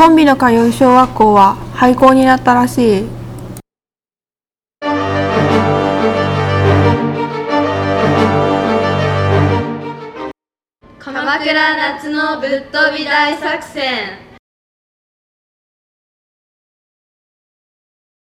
トンビの通う小学校は廃校になったらしい。鎌倉夏のぶっ飛び大作戦